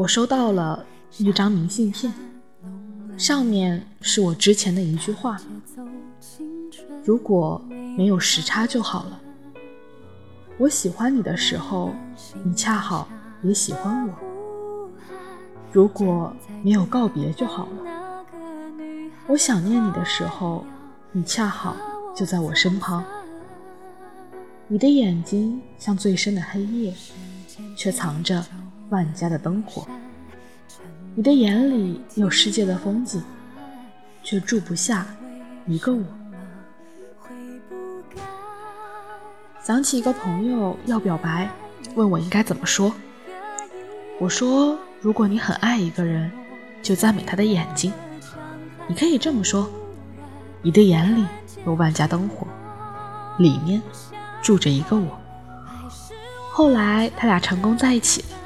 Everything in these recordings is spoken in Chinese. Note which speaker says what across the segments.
Speaker 1: 我收到了一张明信片，上面是我之前的一句话：如果没有时差就好了。我喜欢你的时候，你恰好也喜欢我。如果没有告别就好了。我想念你的时候，你恰好就在我身旁。你的眼睛像最深的黑夜，却藏着万家的灯火。你的眼里有世界的风景，却住不下一个我。想起一个朋友要表白，问我应该怎么说。我说：如果你很爱一个人，就赞美他的眼睛。你可以这么说：你的眼里有万家灯火，里面。住着一个我。后来他俩成功在一起了，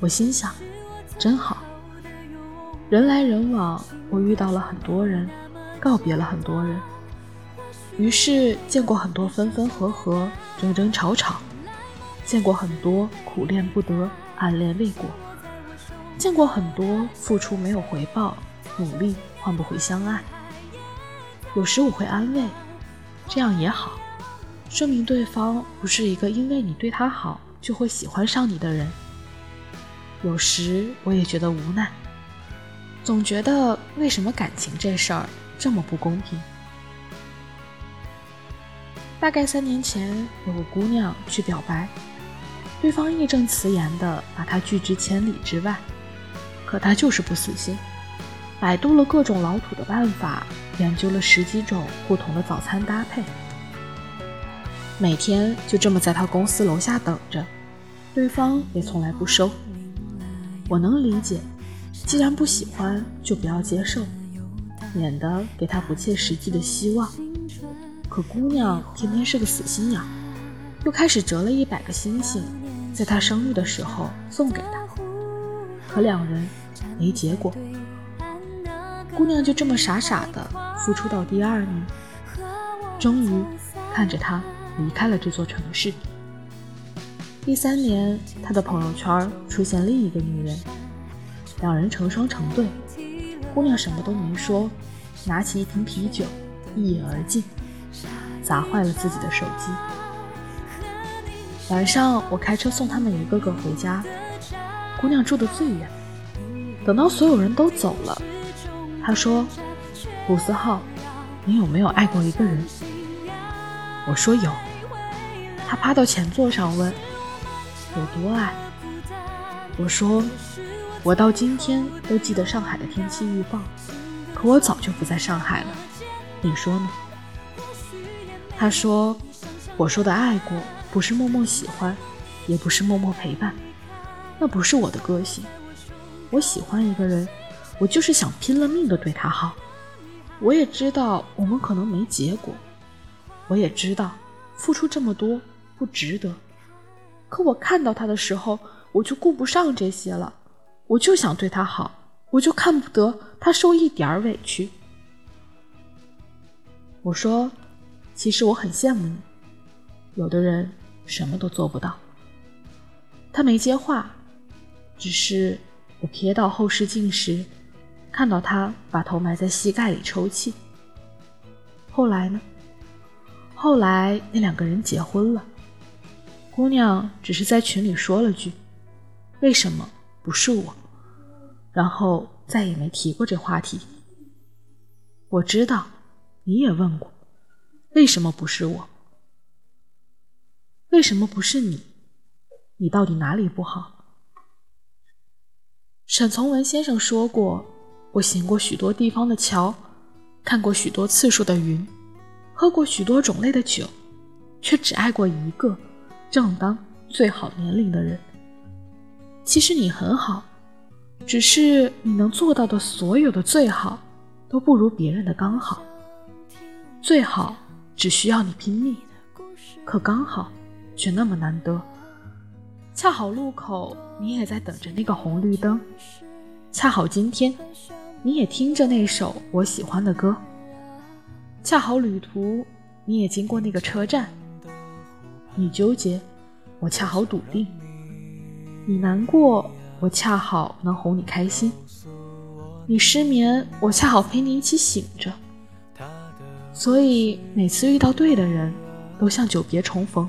Speaker 1: 我心想，真好。人来人往，我遇到了很多人，告别了很多人。于是见过很多分分合合、争争吵吵，见过很多苦恋不得、暗恋未果，见过很多付出没有回报、努力换不回相爱。有时我会安慰，这样也好。说明对方不是一个因为你对他好就会喜欢上你的人。有时我也觉得无奈，总觉得为什么感情这事儿这么不公平。大概三年前，有个姑娘去表白，对方义正辞严的把她拒之千里之外，可她就是不死心，百度了各种老土的办法，研究了十几种不同的早餐搭配。每天就这么在他公司楼下等着，对方也从来不收。我能理解，既然不喜欢，就不要接受，免得给他不切实际的希望。可姑娘偏偏是个死心眼，又开始折了一百个星星，在他生日的时候送给他。可两人没结果，姑娘就这么傻傻的付出到第二年，终于看着他。离开了这座城市。第三年，他的朋友圈出现另一个女人，两人成双成对。姑娘什么都没说，拿起一瓶啤酒一饮而尽，砸坏了自己的手机。晚上，我开车送他们一个个回家。姑娘住的最远，等到所有人都走了，她说：“古思浩，你有没有爱过一个人？”我说有。他趴到前座上问：“有多爱？”我说：“我到今天都记得上海的天气预报，可我早就不在上海了。你说呢？”他说：“我说的爱过，不是默默喜欢，也不是默默陪伴，那不是我的个性。我喜欢一个人，我就是想拼了命的对他好。我也知道我们可能没结果，我也知道付出这么多。”不值得，可我看到他的时候，我就顾不上这些了。我就想对他好，我就看不得他受一点委屈。我说，其实我很羡慕你，有的人什么都做不到。他没接话，只是我瞥到后视镜时，看到他把头埋在膝盖里抽泣。后来呢？后来那两个人结婚了。姑娘只是在群里说了句：“为什么不是我？”然后再也没提过这话题。我知道你也问过：“为什么不是我？为什么不是你？你到底哪里不好？”沈从文先生说过：“我行过许多地方的桥，看过许多次数的云，喝过许多种类的酒，却只爱过一个。”正当最好年龄的人，其实你很好，只是你能做到的所有的最好，都不如别人的刚好。最好只需要你拼命，可刚好却那么难得。恰好路口你也在等着那个红绿灯，恰好今天你也听着那首我喜欢的歌，恰好旅途你也经过那个车站。你纠结，我恰好笃定；你难过，
Speaker 2: 我恰好能哄你开心；你失眠，我恰好陪你一起醒着。所以每次遇到对的人，都像久别重逢。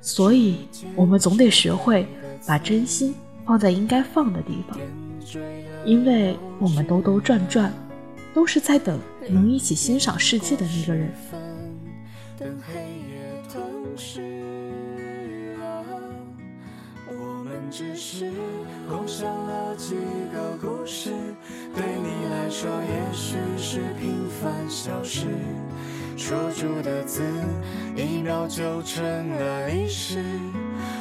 Speaker 2: 所以我们总得学会把真心放在应该放的地方，因为我们兜兜转转，都是在等能一起欣赏世界的那个人。等黑夜吞噬啊，我们只是共享了几个故事，对你来说也许是平凡小事。说出的字，一秒就成了历史。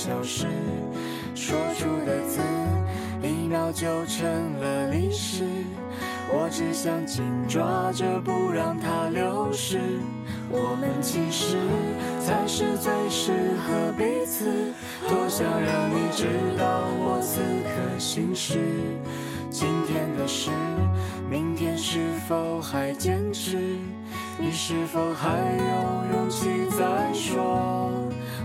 Speaker 2: 消失。说出的字，一秒就成了历史。我只想紧抓着，不让它流失。我们其实才是最适合彼此。多想让你知道我此刻心事。今天的事，明天是否还坚持？你是否还有勇气再说？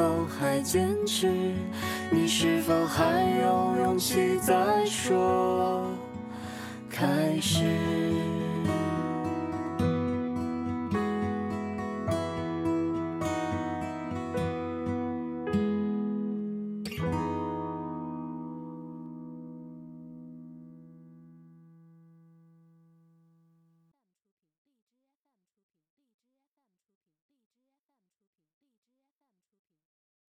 Speaker 2: 否还坚持？你是否还有勇气再说？开始。